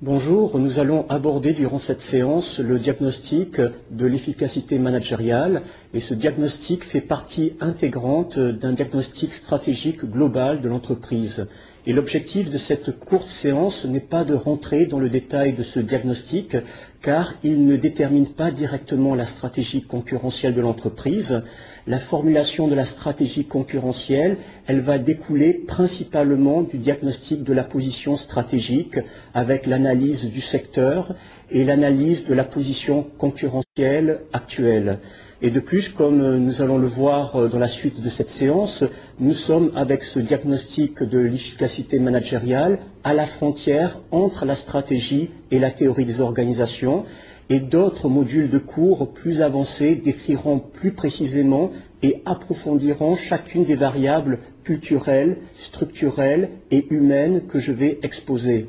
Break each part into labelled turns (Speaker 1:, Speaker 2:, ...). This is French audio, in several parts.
Speaker 1: Bonjour, nous allons aborder durant cette séance le diagnostic de l'efficacité managériale et ce diagnostic fait partie intégrante d'un diagnostic stratégique global de l'entreprise. Et l'objectif de cette courte séance n'est pas de rentrer dans le détail de ce diagnostic, car il ne détermine pas directement la stratégie concurrentielle de l'entreprise. La formulation de la stratégie concurrentielle, elle va découler principalement du diagnostic de la position stratégique avec l'analyse du secteur et l'analyse de la position concurrentielle actuelle. Et de plus, comme nous allons le voir dans la suite de cette séance, nous sommes avec ce diagnostic de l'efficacité managériale à la frontière entre la stratégie et la théorie des organisations. Et d'autres modules de cours plus avancés décriront plus précisément et approfondiront chacune des variables culturelles, structurelles et humaines que je vais exposer.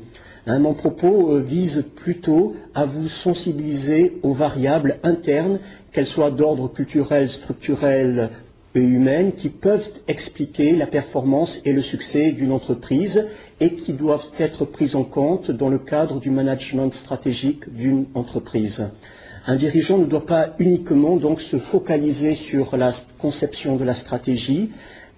Speaker 1: Mon propos euh, vise plutôt à vous sensibiliser aux variables internes, qu'elles soient d'ordre culturel, structurel et humaine, qui peuvent expliquer la performance et le succès d'une entreprise et qui doivent être prises en compte dans le cadre du management stratégique d'une entreprise. Un dirigeant ne doit pas uniquement donc se focaliser sur la conception de la stratégie,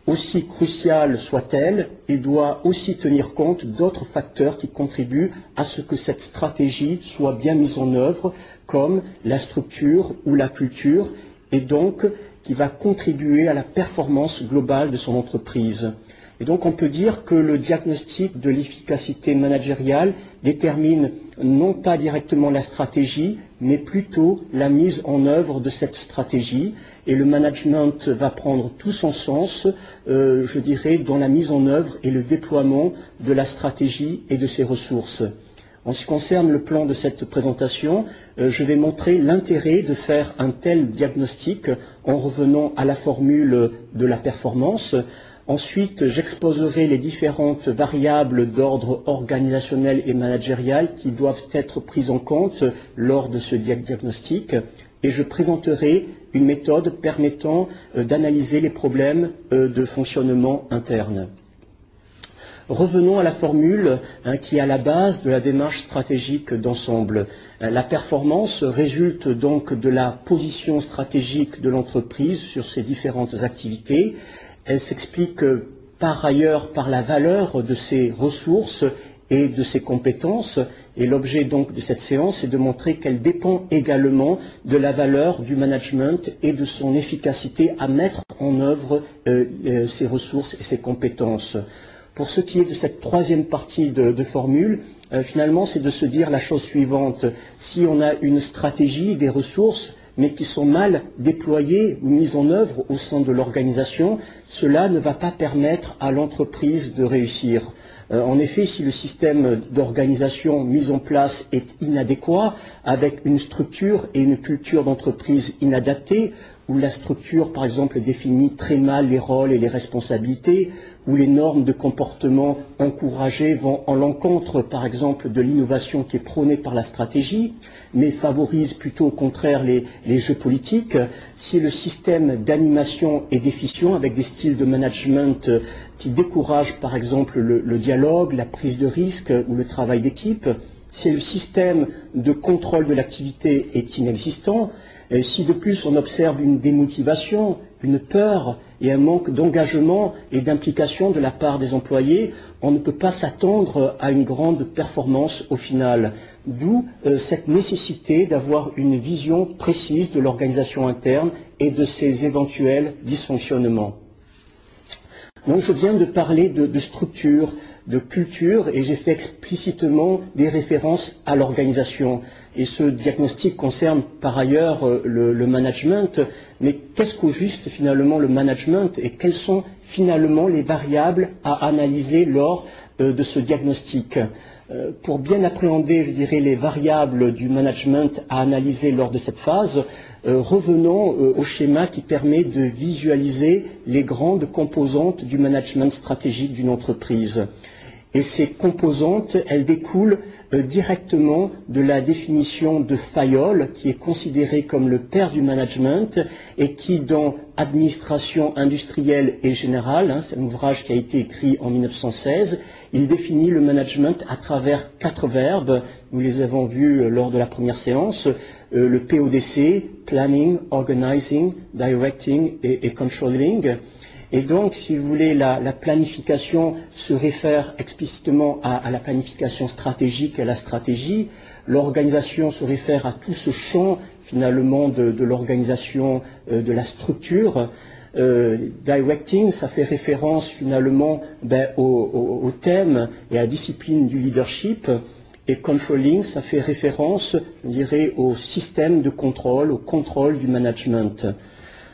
Speaker 1: aussi cruciale soit-elle, il doit aussi tenir compte d'autres facteurs qui contribuent à ce que cette stratégie soit bien mise en œuvre, comme la structure ou la culture, et donc qui va contribuer à la performance globale de son entreprise. Et donc on peut dire que le diagnostic de l'efficacité managériale détermine non pas directement la stratégie, mais plutôt la mise en œuvre de cette stratégie. Et le management va prendre tout son sens, euh, je dirais, dans la mise en œuvre et le déploiement de la stratégie et de ses ressources. En ce qui concerne le plan de cette présentation, euh, je vais montrer l'intérêt de faire un tel diagnostic en revenant à la formule de la performance, Ensuite, j'exposerai les différentes variables d'ordre organisationnel et managérial qui doivent être prises en compte lors de ce diagnostic et je présenterai une méthode permettant euh, d'analyser les problèmes euh, de fonctionnement interne. Revenons à la formule hein, qui est à la base de la démarche stratégique d'ensemble. Euh, la performance résulte donc de la position stratégique de l'entreprise sur ses différentes activités. Elle s'explique par ailleurs par la valeur de ses ressources et de ses compétences. Et l'objet donc de cette séance est de montrer qu'elle dépend également de la valeur du management et de son efficacité à mettre en œuvre euh, euh, ses ressources et ses compétences. Pour ce qui est de cette troisième partie de, formule, euh, finalement, c'est de se dire la chose suivante. Si on a une stratégie, des ressources, mais qui sont mal déployées ou mises en œuvre au sein de l'organisation, cela ne va pas permettre à l'entreprise de réussir. Euh, en effet, si le système d'organisation mis en place est inadéquat, avec une structure et une culture d'entreprise inadaptée, où la structure, par exemple, définit très mal les rôles et les responsabilités, où les normes de comportement encouragées vont en l'encontre, par exemple, de l'innovation qui est prônée par la stratégie, mais favorise plutôt au contraire les, jeux politiques, si le système d'animation est déficient avec des styles de management qui découragent, par exemple, le dialogue, la prise de risque ou le travail d'équipe, si le système de contrôle de l'activité est inexistant, si de plus on observe une démotivation, une peur et un manque d'engagement et d'implication de la part des employés, on ne peut pas s'attendre à une grande performance au final. D'où euh, cette nécessité d'avoir une vision précise de l'organisation interne et de ses éventuels dysfonctionnements. Je viens de parler de structure, de culture et j'ai fait explicitement des références à l'organisation. Et ce diagnostic concerne par ailleurs euh, le, management. Mais qu'est-ce qu'au juste finalement le management et quelles sont finalement les variables à analyser lors euh, de ce diagnostic? Euh, pour bien appréhender, je dirais, les variables du management à analyser lors de cette phase, revenons au schéma qui permet de visualiser les grandes composantes du management stratégique d'une entreprise. Et ces composantes, elles découlent euh, directement de la définition de Fayol, qui est considéré comme le père du management et qui, dans Administration industrielle et générale, hein, c'est un ouvrage qui a été écrit en 1916, il définit le management à travers quatre verbes. Nous les avons vus euh, lors de la première séance. Euh, le PODC, Planning, Organizing, Directing et Controlling. Et donc, si vous voulez, la, planification se réfère explicitement à, la planification stratégique et à la stratégie. L'organisation se réfère à tout ce champ finalement de, l'organisation, euh, de la structure. Euh, directing, ça fait référence finalement ben, au, thème et à la discipline du leadership. Et controlling, ça fait référence, je dirais, au système de contrôle, au contrôle du management.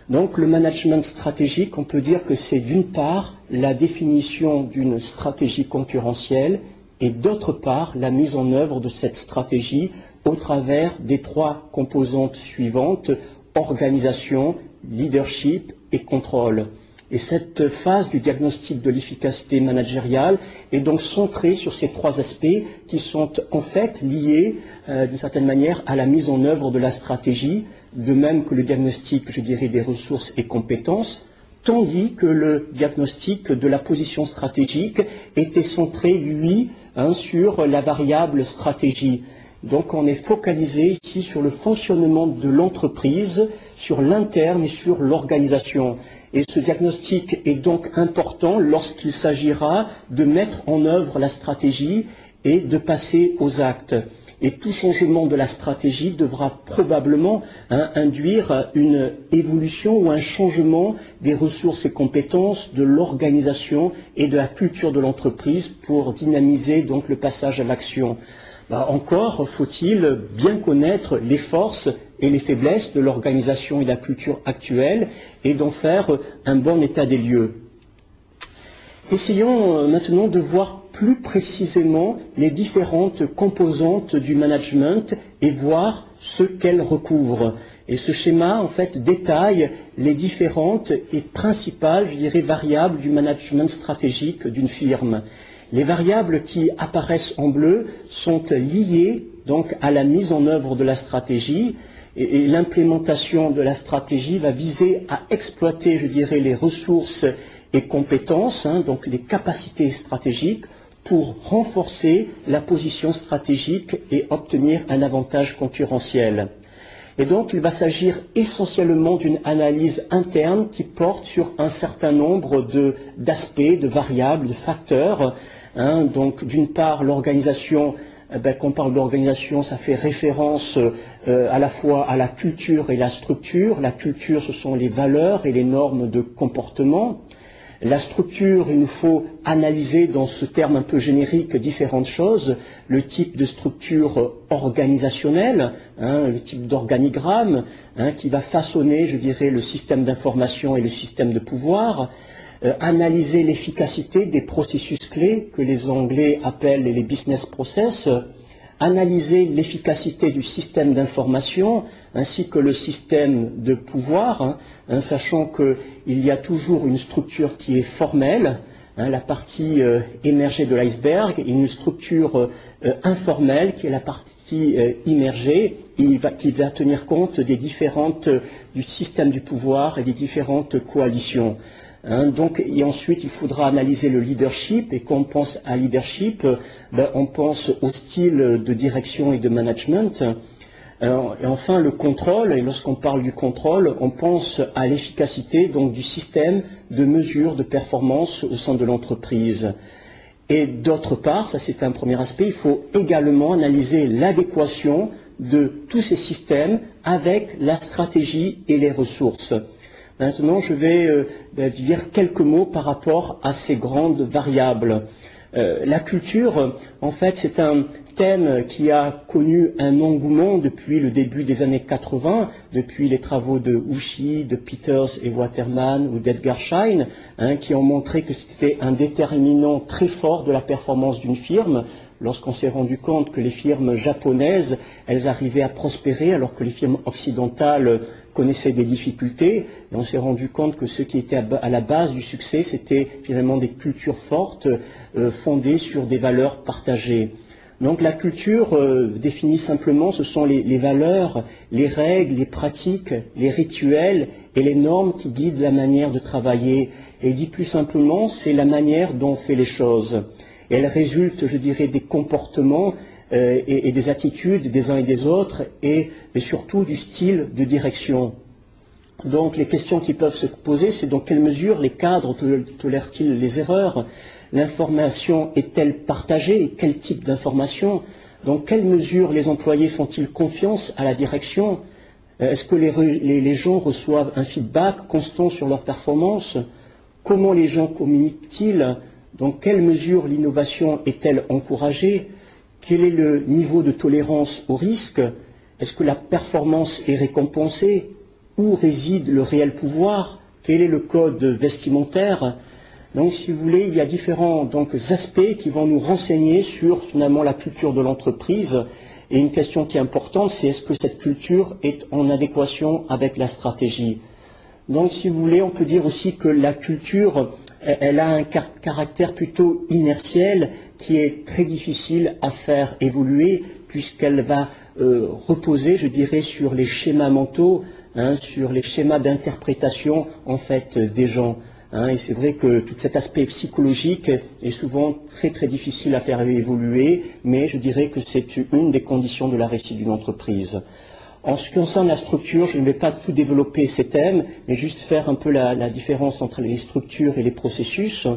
Speaker 1: Donc le management stratégique, on peut dire que c'est d'une part la définition d'une stratégie concurrentielle et d'autre part la mise en œuvre de cette stratégie au travers des trois composantes suivantes, organisation, leadership et contrôle. Et cette phase du diagnostic de l'efficacité managériale est donc centrée sur ces trois aspects qui sont en fait liés euh, d'une certaine manière à la mise en œuvre de la stratégie, de même que le diagnostic, je dirais, des ressources et compétences, tandis que le diagnostic de la position stratégique était centré, lui, hein, sur la variable stratégie. Donc on est focalisé ici sur le fonctionnement de l'entreprise, sur l'interne et sur l'organisation. Et ce diagnostic est donc important lorsqu'il s'agira de mettre en œuvre la stratégie et de passer aux actes. Et tout changement de la stratégie devra probablement hein, induire une évolution ou un changement des ressources et compétences de l'organisation et de la culture de l'entreprise pour dynamiser donc le passage à l'action. Bah, encore faut-il bien connaître les forces et les faiblesses de l'organisation et de la culture actuelle et d'en faire un bon état des lieux. Essayons euh, maintenant de voir plus précisément les différentes composantes du management et voir ce qu'elles recouvrent. Et ce schéma, en fait, détaille les différentes et principales, je dirais, variables du management stratégique d'une firme. Les variables qui apparaissent en bleu sont liées donc à la mise en œuvre de la stratégie et, l'implémentation de la stratégie va viser à exploiter, je dirais, les ressources et compétences, hein, donc les capacités stratégiques, pour renforcer la position stratégique et obtenir un avantage concurrentiel. Et donc, il va s'agir essentiellement d'une analyse interne qui porte sur un certain nombre d'aspects, de, variables, de facteurs. Hein. donc, d'une part, l'organisation eh ben, quand on parle d'organisation, ça fait référence euh, à la fois à la culture et la structure. La culture, ce sont les valeurs et les normes de comportement. La structure, il nous faut analyser dans ce terme un peu générique différentes choses. Le type de structure organisationnelle, hein, le type d'organigramme hein, qui va façonner, je dirais, le système d'information et le système de pouvoir. Euh, analyser l'efficacité des processus clés que les Anglais appellent les business process analyser l'efficacité du système d'information ainsi que le système de pouvoir, hein, hein, sachant qu'il y a toujours une structure qui est formelle, hein, la partie euh, émergée de l'iceberg, et une structure euh, informelle qui est la partie euh, immergée, qui va tenir compte des différentes du système du pouvoir et des différentes coalitions. Donc, et ensuite, il faudra analyser le leadership. Et quand on pense à leadership, ben, on pense au style de direction et de management. Et enfin, le contrôle. Et lorsqu'on parle du contrôle, on pense à l'efficacité donc du système de mesure de performance au sein de l'entreprise. Et d'autre part, ça c'est un premier aspect, il faut également analyser l'adéquation de tous ces systèmes avec la stratégie et les ressources. Maintenant, je vais euh, ben, dire quelques mots par rapport à ces grandes variables. Euh, la culture, en fait, c'est un thème qui a connu un engouement depuis le début des années 80, depuis les travaux de Ushi, de Peters et Waterman ou d'Edgar Schein, hein, qui ont montré que c'était un déterminant très fort de la performance d'une firme. Lorsqu'on s'est rendu compte que les firmes japonaises, elles arrivaient à prospérer alors que les firmes occidentales connaissaient des difficultés et on s'est rendu compte que ce qui était à la base du succès, c'était finalement des cultures fortes euh, fondées sur des valeurs partagées. Donc la culture euh, définit simplement, ce sont les, valeurs, les règles, les pratiques, les rituels et les normes qui guident la manière de travailler. Et dit plus simplement, c'est la manière dont on fait les choses. Elle résulte, je dirais, des comportements euh, et, des attitudes des uns et des autres et, surtout du style de direction. Donc les questions qui peuvent se poser, c'est dans quelle mesure les cadres tolèrent-ils les erreurs? L'information est-elle partagée quel type d'information Dans quelle mesure les employés font-ils confiance à la direction euh, Est-ce que les, gens reçoivent un feedback constant sur leur performance Comment les gens communiquent-ils Dans quelle mesure l'innovation est-elle encouragée Quel est le niveau de tolérance au risque Est-ce que la performance est récompensée Où réside le réel pouvoir Quel est le code vestimentaire donc, si vous voulez, il y a différents donc, aspects qui vont nous renseigner sur finalement la culture de l'entreprise. Et une question qui est importante, c'est est-ce que cette culture est en adéquation avec la stratégie? Donc, si vous voulez, on peut dire aussi que la culture, elle a un caractère plutôt inertiel qui est très difficile à faire évoluer puisqu'elle va euh, reposer, je dirais, sur les schémas mentaux, hein, sur les schémas d'interprétation en fait des gens. Hein, et c'est vrai que tout cet aspect psychologique est souvent très très difficile à faire évoluer, mais je dirais que c'est une des conditions de la réussite d'une entreprise. En ce qui concerne la structure, je ne vais pas tout développer ces thèmes, mais juste faire un peu la, différence entre les structures et les processus.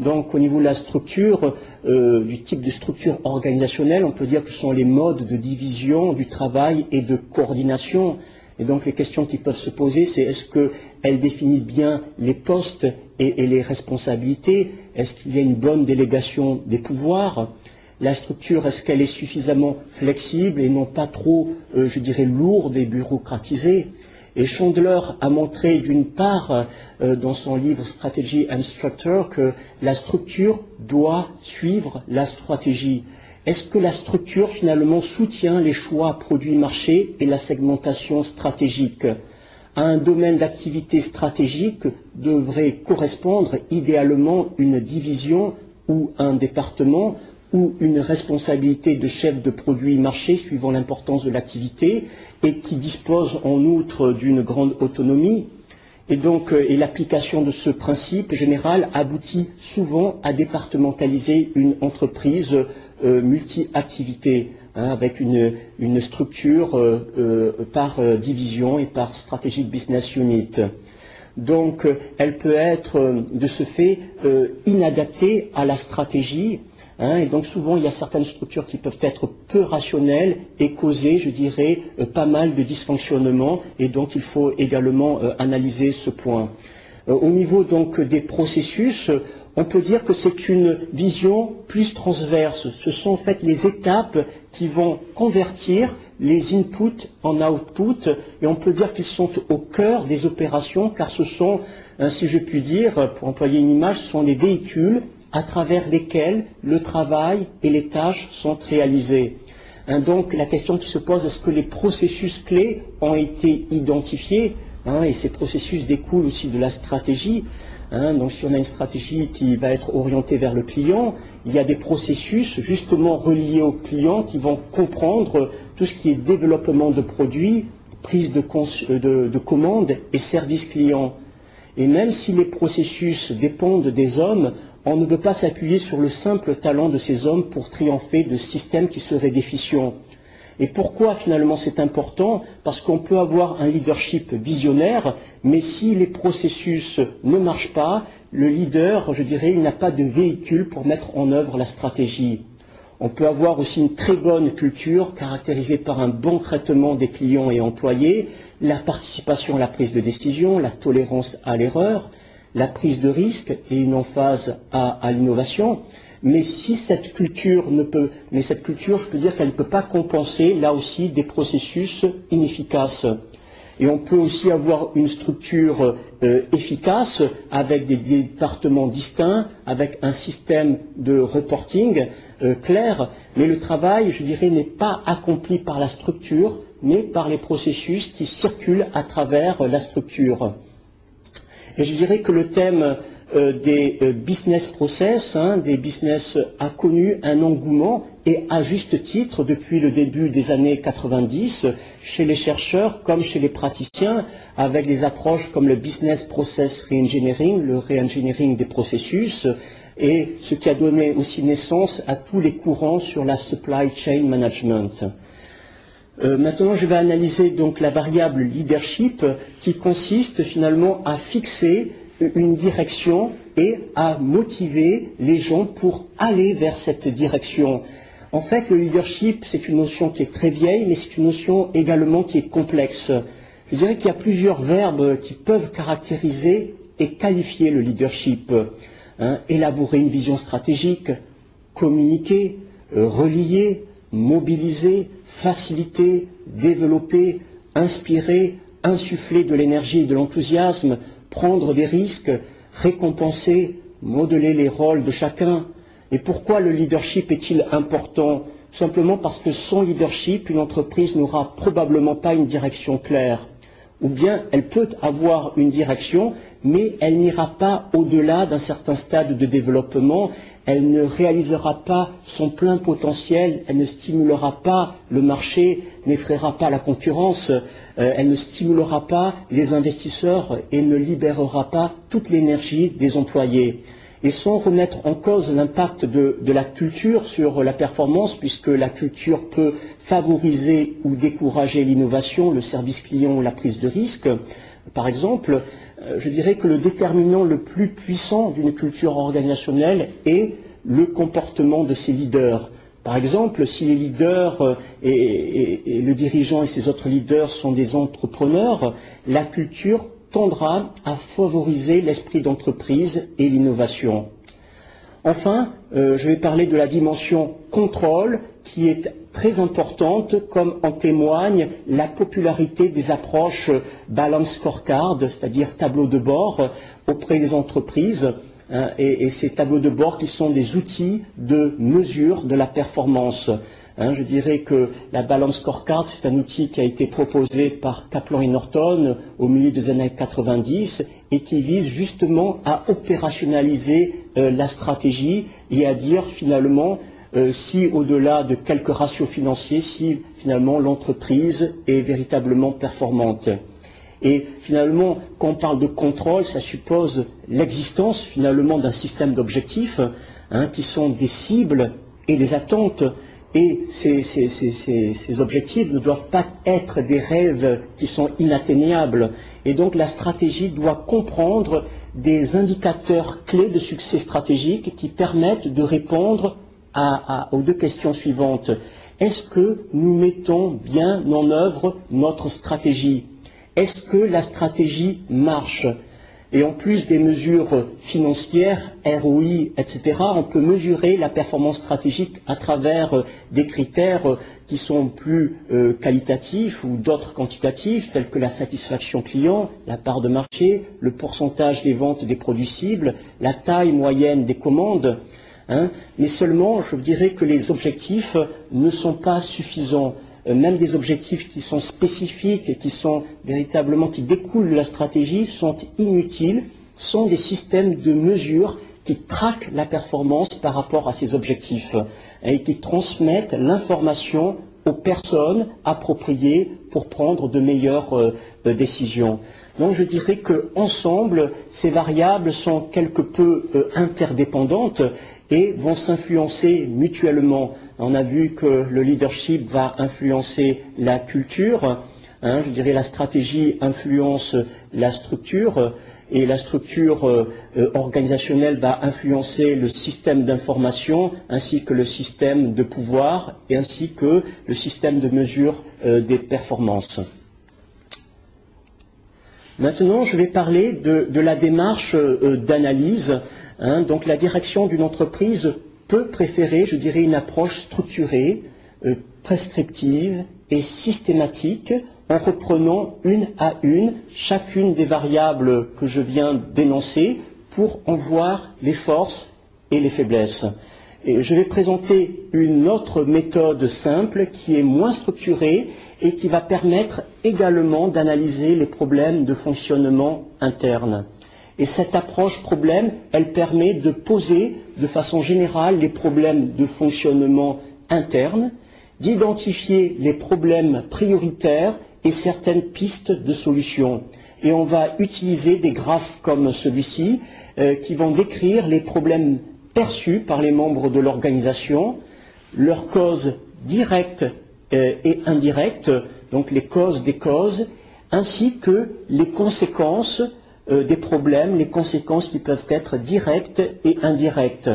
Speaker 1: Donc au niveau de la structure, euh, du type de structure organisationnelle, on peut dire que ce sont les modes de division du travail et de coordination. Et donc les questions qui peuvent se poser, c'est est-ce qu'elle définit bien les postes et, les responsabilités. Est-ce qu'il y a une bonne délégation des pouvoirs? La structure, est-ce qu'elle est suffisamment flexible et non pas trop, euh, je dirais, lourde et bureaucratisée? Et Chandler a montré d'une part euh, dans son livre Strategy and Structure que la structure doit suivre la stratégie. Est-ce que la structure finalement soutient les choix produits-marchés et la segmentation stratégique? Un domaine d'activité stratégique devrait correspondre idéalement une division ou un département ou une responsabilité de chef de produit-marché suivant l'importance de l'activité et qui dispose en outre d'une grande autonomie. Et donc, euh, l'application de ce principe général aboutit souvent à départementaliser une entreprise euh, multi-activité, hein, avec une, structure euh, euh, par division et par stratégique business unit. Donc, elle peut être de ce fait inadaptée à la stratégie. Hein, et donc souvent, il y a certaines structures qui peuvent être peu rationnelles et causer, je dirais, pas mal de dysfonctionnements. Et donc, il faut également analyser ce point. au niveau donc des processus, on peut dire que c'est une vision plus transverse. Ce sont en fait les étapes qui vont convertir les inputs en outputs et on peut dire qu'ils sont au cœur des opérations car ce sont, hein, si je puis dire, pour employer une image, ce sont les véhicules à travers lesquels le travail et les tâches sont réalisées. Hein, donc la question qui se pose, est-ce que les processus clés ont été identifiés hein, Et ces processus découlent aussi de la stratégie. Hein, donc si on a une stratégie qui va être orientée vers le client, il y a des processus justement reliés au client qui vont comprendre tout ce qui est développement de produits, prise de, de commandes et service client. Et même si les processus dépendent des hommes, on ne peut pas s'appuyer sur le simple talent de ces hommes pour triompher de systèmes qui seraient déficients. Et pourquoi finalement c'est important? Parce qu'on peut avoir un leadership visionnaire, mais si les processus ne marchent pas, le leader, je dirais, il n'a pas de véhicule pour mettre en œuvre la stratégie. On peut avoir aussi une très bonne culture caractérisée par un bon traitement des clients et employés, la participation à la prise de décision, la tolérance à l'erreur, la prise de risque et une emphase à l'innovation. Mais si cette culture ne peut, mais cette culture, je peux dire qu'elle ne peut pas compenser là aussi des processus inefficaces. Et on peut aussi avoir une structure euh, efficace avec des départements distincts, avec un système de reporting euh, clair. Mais le travail, je dirais, n'est pas accompli par la structure, mais par les processus qui circulent à travers la structure. Et je dirais que le thème euh, des euh, business process, hein, des business a connu un engouement et à juste titre depuis le début des années 90 chez les chercheurs comme chez les praticiens avec des approches comme le business process reengineering, le reengineering des processus et ce qui a donné aussi naissance à tous les courants sur la supply chain management. Euh, maintenant, je vais analyser donc la variable leadership qui consiste finalement à fixer une direction et à motiver les gens pour aller vers cette direction. En fait, le leadership, c'est une notion qui est très vieille, mais c'est une notion également qui est complexe. Je dirais qu'il y a plusieurs verbes qui peuvent caractériser et qualifier le leadership. Hein. élaborer une vision stratégique, communiquer, euh, relier, mobiliser, faciliter, développer, inspirer, insuffler de l'énergie et de l'enthousiasme, prendre des risques, récompenser, modeler les rôles de chacun. Et pourquoi le leadership est-il important? Simplement parce que sans leadership, une entreprise n'aura probablement pas une direction claire. Ou bien elle peut avoir une direction, mais elle n'ira pas au-delà d'un certain stade de développement, elle ne réalisera pas son plein potentiel, elle ne stimulera pas le marché, n'effraiera pas la concurrence, euh, elle ne stimulera pas les investisseurs et ne libérera pas toute l'énergie des employés. Et sans remettre en cause l'impact de, de, la culture sur la performance, puisque la culture peut favoriser ou décourager l'innovation, le service client ou la prise de risque, par exemple, euh, je dirais que le déterminant le plus puissant d'une culture organisationnelle est le comportement de ses leaders. Par exemple, si les leaders euh, et, le dirigeant et ses autres leaders sont des entrepreneurs, la culture tendra à favoriser l'esprit d'entreprise et l'innovation. Enfin, euh, je vais parler de la dimension contrôle qui est très importante, comme en témoigne la popularité des approches balance scorecard, c'est-à-dire tableau de bord auprès des entreprises, hein, et, ces tableaux de bord qui sont des outils de mesure de la performance. Hein. je dirais que la balance scorecard, c'est un outil qui a été proposé par Kaplan et Norton au milieu des années 90 et qui vise justement à opérationnaliser euh, la stratégie et à dire finalement euh, si au-delà de quelques ratios financiers, si finalement l'entreprise est véritablement performante. Et finalement, quand on parle de contrôle, ça suppose l'existence finalement d'un système d'objectifs hein, qui sont des cibles et des attentes. Et ces, ces, objectifs ne doivent pas être des rêves qui sont inatteignables. Et donc la stratégie doit comprendre des indicateurs clés de succès stratégique qui permettent de répondre aux deux questions suivantes. Est-ce que nous mettons bien en œuvre notre stratégie? Est-ce que la stratégie marche? Et en plus des mesures financières, ROI, etc., on peut mesurer la performance stratégique à travers des critères qui sont plus euh, qualitatifs ou d'autres quantitatifs, tels que la satisfaction client, la part de marché, le pourcentage des ventes des produits cibles, la taille moyenne des commandes. Hein, mais seulement, je dirais que les objectifs ne sont pas suffisants. Euh, même des objectifs qui sont spécifiques et qui sont véritablement, qui découlent de la stratégie, sont inutiles, sont des systèmes de mesure qui traquent la performance par rapport à ces objectifs et qui transmettent l'information aux personnes appropriées pour prendre de meilleures euh, euh, décisions. Donc je dirais qu'ensemble, ces variables sont quelque peu interdépendantes et vont s'influencer mutuellement. On a vu que le leadership va influencer la culture, hein, je dirais la stratégie influence la structure, et la structure euh, organisationnelle va influencer le système d'information ainsi que le système de pouvoir et ainsi que le système de mesure euh, des performances. Maintenant, je vais parler de, la démarche euh, d'analyse Hein, donc la direction d'une entreprise peut préférer, je dirais, une approche structurée, euh, prescriptive et systématique en reprenant une à une chacune des variables que je viens d'énoncer pour en voir les forces et les faiblesses. Je vais présenter une autre méthode simple qui est moins structurée et qui va permettre également d'analyser les problèmes de fonctionnement interne. Et cette approche problème, elle permet de poser de façon générale les problèmes de fonctionnement interne, d'identifier les problèmes prioritaires et certaines pistes de solutions. Et on va utiliser des graphes comme celui-ci euh, qui vont décrire les problèmes perçus par les membres de l'organisation, leurs causes directes euh, et indirectes, donc les causes des causes, ainsi que les conséquences euh, des problèmes, les conséquences qui peuvent être directes et indirectes.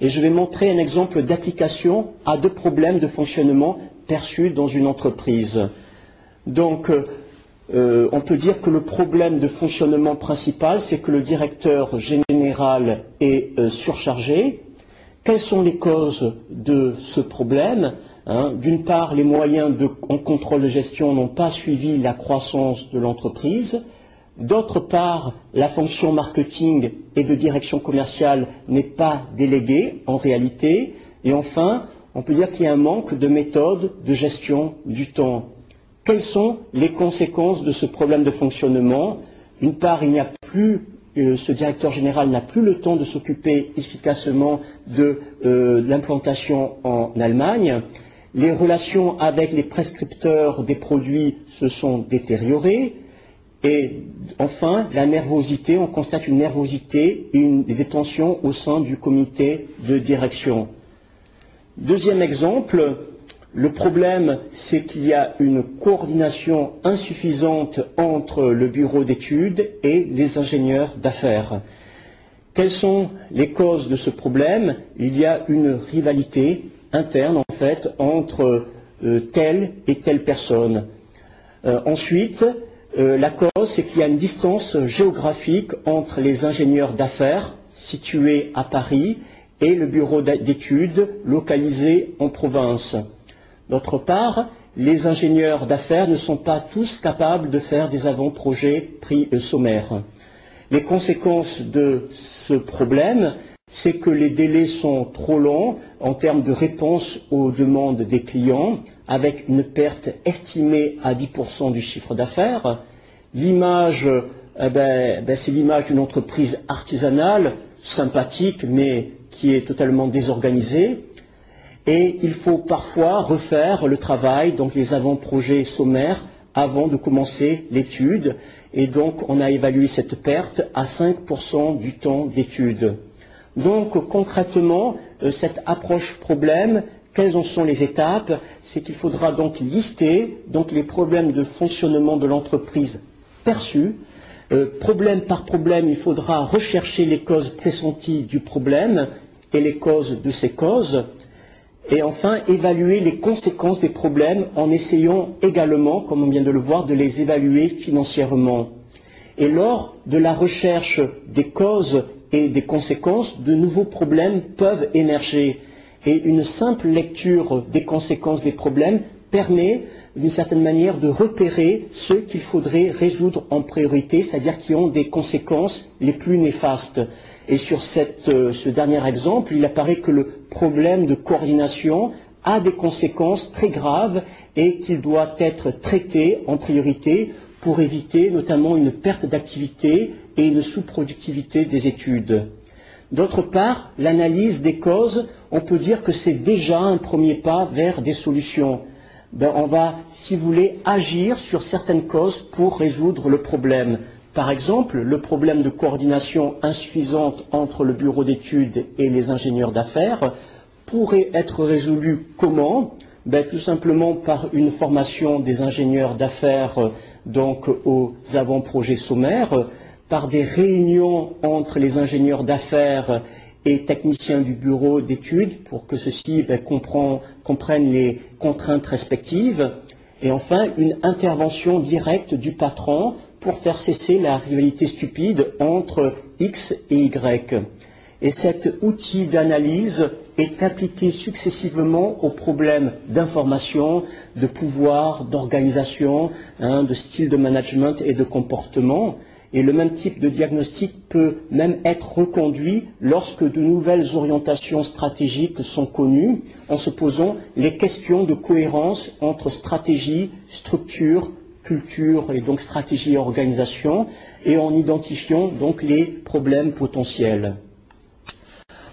Speaker 1: Et je vais montrer un exemple d'application à deux problèmes de fonctionnement perçus dans une entreprise. Donc, euh, on peut dire que le problème de fonctionnement principal, c'est que le directeur général est surchargé. Quelles sont les causes de ce problème Hein? D'une part, les moyens de contrôle de gestion n'ont pas suivi la croissance de l'entreprise. D'autre part, la fonction marketing et de direction commerciale n'est pas déléguée en réalité. Et enfin, on peut dire qu'il y a un manque de méthode de gestion du temps. Quelles sont les conséquences de ce problème de fonctionnement? D'une part, euh, ce directeur général n'a plus le temps de s'occuper efficacement de euh, l'implantation en Allemagne. Les relations avec les prescripteurs des produits se sont détériorées. Et enfin, la nervosité, on constate une nervosité une, des tensions au sein du comité de direction. Deuxième exemple, le problème, c'est qu'il y a une coordination insuffisante entre le bureau d'études et les ingénieurs d'affaires. Quelles sont les causes de ce problème? Il y a une rivalité interne en fait entre euh, telle et telle personne. Euh, ensuite, euh, la cause, c'est qu'il y a une distance géographique entre les ingénieurs d'affaires situés à Paris et le bureau d'études localisé en province. D'autre part, les ingénieurs d'affaires ne sont pas tous capables de faire des avant-projets prix sommaires. Les conséquences de ce problème, c'est que les délais sont trop longs en termes de réponse aux demandes des clients, avec une perte estimée à 10% du chiffre d'affaires. L'image, eh ben, ben, c'est l'image d'une entreprise artisanale, sympathique, mais qui est totalement désorganisée. Et il faut parfois refaire le travail, donc les avant-projets sommaires, avant de commencer l'étude. Et donc, on a évalué cette perte à 5% du temps d'étude. Donc concrètement, euh, cette approche problème, quelles en sont les étapes C'est qu'il faudra donc lister les problèmes de fonctionnement de l'entreprise perçus. Euh, problème par problème, il faudra rechercher les causes pressenties du problème et les causes de ces causes. Et enfin, évaluer les conséquences des problèmes en essayant également, comme on vient de le voir, de les évaluer financièrement. Et lors de la recherche des causes et des conséquences, de nouveaux problèmes peuvent émerger. Et une simple lecture des conséquences des problèmes permet d'une certaine manière de repérer ceux qu'il faudrait résoudre en priorité, c'est-à-dire qui ont des conséquences les plus néfastes. Et sur euh, ce dernier exemple, il apparaît que le problème de coordination a des conséquences très graves et qu'il doit être traité en priorité pour éviter notamment une perte d'activité et une sous-productivité des études. D'autre part, l'analyse des causes, on peut dire que c'est déjà un premier pas vers des solutions. Ben, on va, si vous voulez, agir sur certaines causes pour résoudre le problème. Par exemple, le problème de coordination insuffisante entre le bureau d'études et les ingénieurs d'affaires pourrait être résolu comment? Ben, Tout simplement par une formation des ingénieurs d'affaires donc aux avant-projets sommaires, par des réunions entre les ingénieurs d'affaires et techniciens du bureau d'études pour que ceux-ci ben, comprennent les contraintes respectives. Et enfin, une intervention directe du patron pour faire cesser la rivalité stupide entre X et Y. Et cet outil d'analyse est appliqué successivement aux problèmes d'information, de pouvoir, d'organisation, hein, de style de management et de comportement. Et le même type de diagnostic peut même être reconduit lorsque de nouvelles orientations stratégiques sont connues, en se posant les questions de cohérence entre stratégie, structure, culture et donc stratégie et organisation, et en identifiant donc les problèmes potentiels.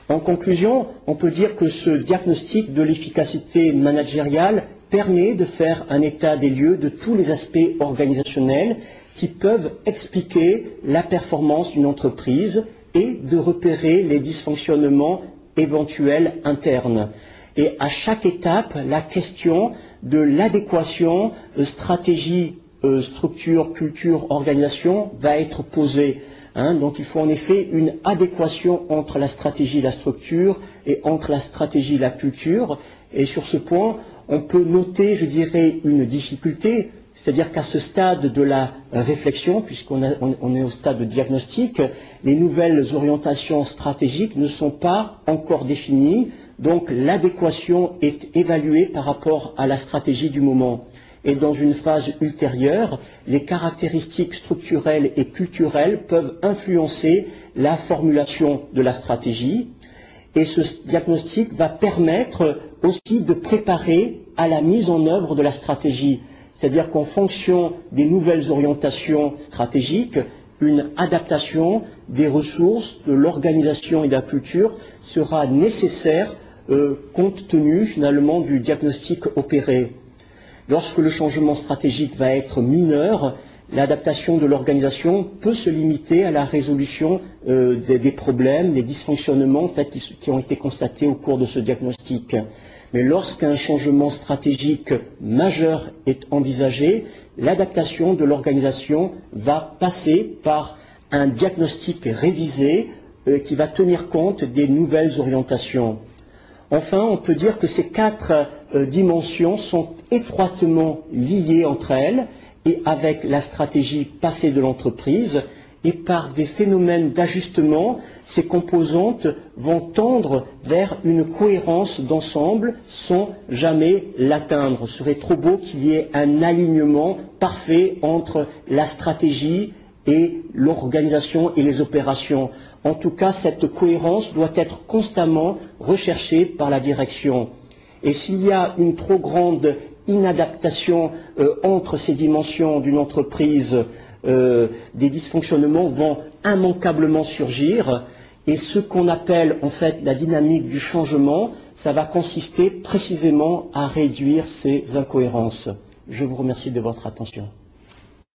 Speaker 1: En conclusion, on peut dire que ce diagnostic de l'efficacité managériale permet de faire un état des lieux de tous les aspects organisationnels qui peuvent expliquer la performance d'une entreprise et de repérer les dysfonctionnements éventuels internes. Et à chaque étape, la question de l'adéquation euh, stratégie, euh, structure, culture, organisation va être posée. Hein. donc il faut en effet une adéquation entre la stratégie et la structure et entre la stratégie et la culture. Et sur ce point, on peut noter, je dirais, une difficulté, c'est-à-dire qu'à ce stade de la réflexion, puisqu'on est au stade de diagnostic, les nouvelles orientations stratégiques ne sont pas encore définies, donc l'adéquation est évaluée par rapport à la stratégie du moment. Et dans une phase ultérieure, les caractéristiques structurelles et culturelles peuvent influencer la formulation de la stratégie. Et ce diagnostic va permettre aussi de préparer à la mise en œuvre de la stratégie. C'est-à-dire qu'en fonction des nouvelles orientations stratégiques, une adaptation des ressources, de l'organisation et de la culture sera nécessaire euh, compte tenu finalement du diagnostic opéré. Lorsque le changement stratégique va être mineur, l'adaptation de l'organisation peut se limiter à la résolution euh, des, problèmes, des dysfonctionnements qui ont été constatés au cours de ce diagnostic. Mais lorsqu'un changement stratégique majeur est envisagé, l'adaptation de l'organisation va passer par un diagnostic révisé euh, qui va tenir compte des nouvelles orientations. Enfin, on peut dire que ces quatre euh, dimensions sont étroitement liées entre elles et avec la stratégie passée de l'entreprise, et par des phénomènes d'ajustement, ces composantes vont tendre vers une cohérence d'ensemble sans jamais l'atteindre. Ce serait trop beau qu'il y ait un alignement parfait entre la stratégie et l'organisation et les opérations. En tout cas, cette cohérence doit être constamment recherchée par la direction. Et s'il y a une trop grande inadaptation euh, entre ces dimensions d'une entreprise, euh, des dysfonctionnements vont immanquablement surgir. Et ce qu'on appelle en fait la dynamique du changement, ça va consister précisément à réduire ces incohérences. Je vous remercie de votre attention.